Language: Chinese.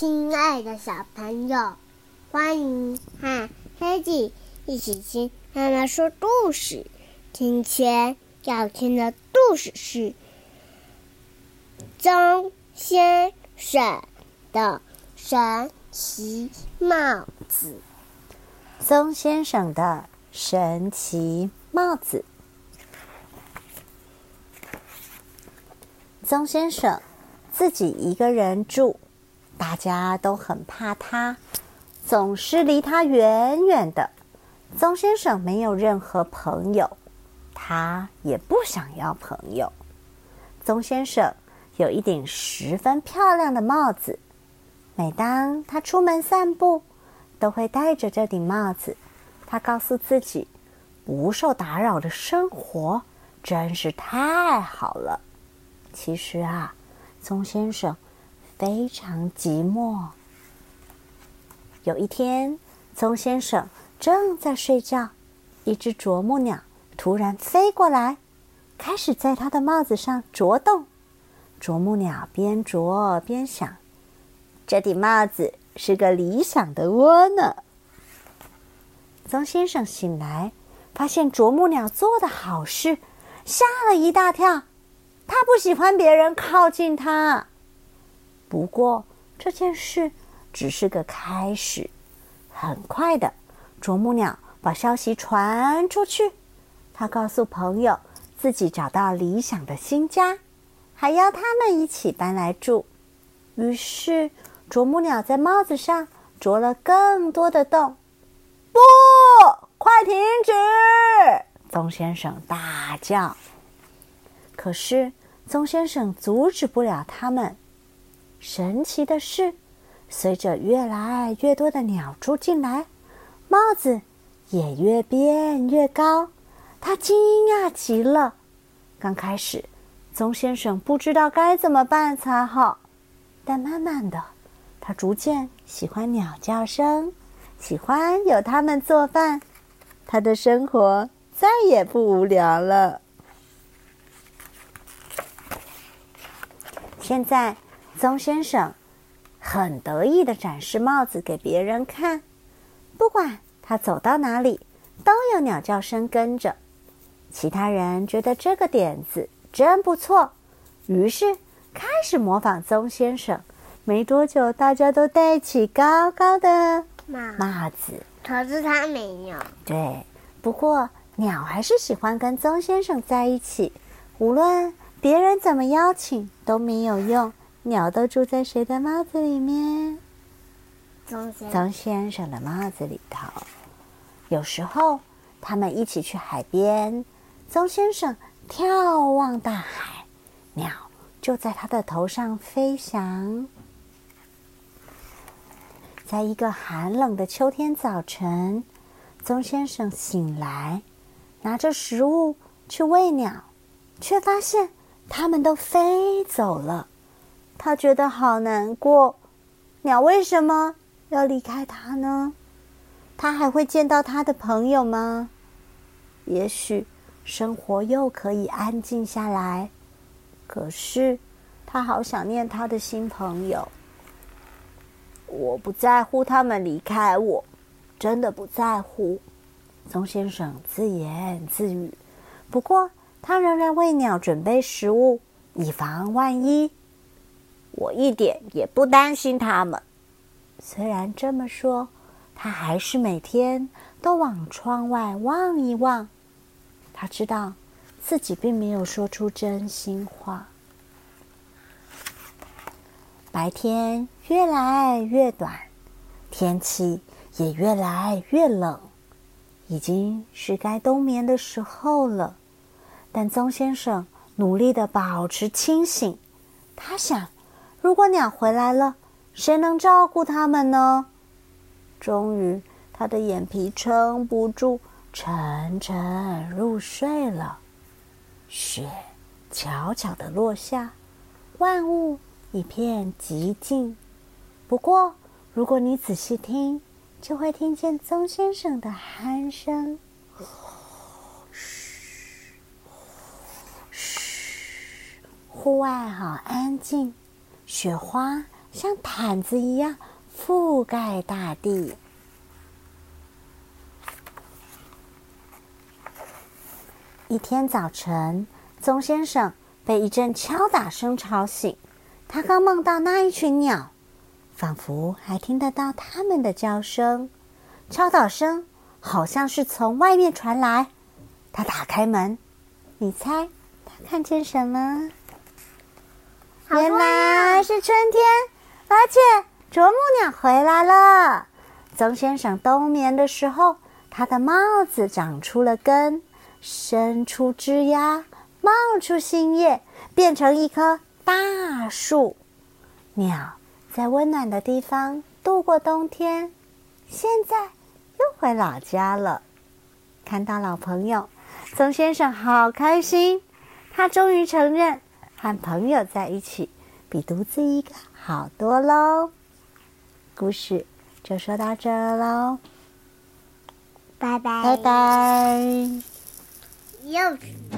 亲爱的小朋友，欢迎和黑吉一起听妈妈说故事。今天要听的故事是《曾先生的神奇帽子》。曾先生的神奇帽子。曾先生自己一个人住，大家都很怕他，总是离他远远的。宗先生没有任何朋友，他也不想要朋友。宗先生有一顶十分漂亮的帽子，每当他出门散步，都会戴着这顶帽子。他告诉自己，不受打扰的生活真是太好了。其实啊，棕先生非常寂寞。有一天，棕先生正在睡觉，一只啄木鸟突然飞过来，开始在他的帽子上啄洞。啄木鸟边啄边想：“这顶帽子是个理想的窝呢。”棕先生醒来，发现啄木鸟做的好事，吓了一大跳。他不喜欢别人靠近他。不过这件事只是个开始。很快的，啄木鸟把消息传出去。他告诉朋友自己找到理想的新家，还要他们一起搬来住。于是，啄木鸟在帽子上啄了更多的洞。不，快停止！棕先生大叫。可是，棕先生阻止不了他们。神奇的是，随着越来越多的鸟住进来，帽子也越变越高。他惊讶极了。刚开始，棕先生不知道该怎么办才好，但慢慢的，他逐渐喜欢鸟叫声，喜欢有他们做饭，他的生活再也不无聊了。现在，棕先生很得意的展示帽子给别人看。不管他走到哪里，都有鸟叫声跟着。其他人觉得这个点子真不错，于是开始模仿棕先生。没多久，大家都戴起高高的帽子。可是他没有。对，不过鸟还是喜欢跟棕先生在一起，无论。别人怎么邀请都没有用，鸟都住在谁的帽子里面？棕先生的帽子里头。有时候他们一起去海边，棕先生眺望大海，鸟就在他的头上飞翔。在一个寒冷的秋天早晨，棕先生醒来，拿着食物去喂鸟，却发现。它们都飞走了，他觉得好难过。鸟为什么要离开他呢？他还会见到他的朋友吗？也许生活又可以安静下来。可是他好想念他的新朋友。我不在乎他们离开我，真的不在乎。棕先生自言自语。不过。他仍然为鸟准备食物，以防万一。我一点也不担心他们。虽然这么说，他还是每天都往窗外望一望。他知道自己并没有说出真心话。白天越来越短，天气也越来越冷，已经是该冬眠的时候了。但棕先生努力的保持清醒，他想：如果鸟回来了，谁能照顾它们呢？终于，他的眼皮撑不住，沉沉入睡了。雪悄悄的落下，万物一片寂静。不过，如果你仔细听，就会听见棕先生的鼾声。嘘，嘘户外好安静，雪花像毯子一样覆盖大地。一天早晨，棕先生被一阵敲打声吵醒。他刚梦到那一群鸟，仿佛还听得到它们的叫声。敲打声好像是从外面传来。他打开门，你猜他看见什么？原来是春天，而且啄木鸟回来了。棕先生冬眠的时候，他的帽子长出了根。伸出枝丫，冒出新叶，变成一棵大树。鸟在温暖的地方度过冬天，现在又回老家了。看到老朋友，曾先生好开心。他终于承认，和朋友在一起比独自一个好多喽。故事就说到这喽，拜拜，拜拜。又。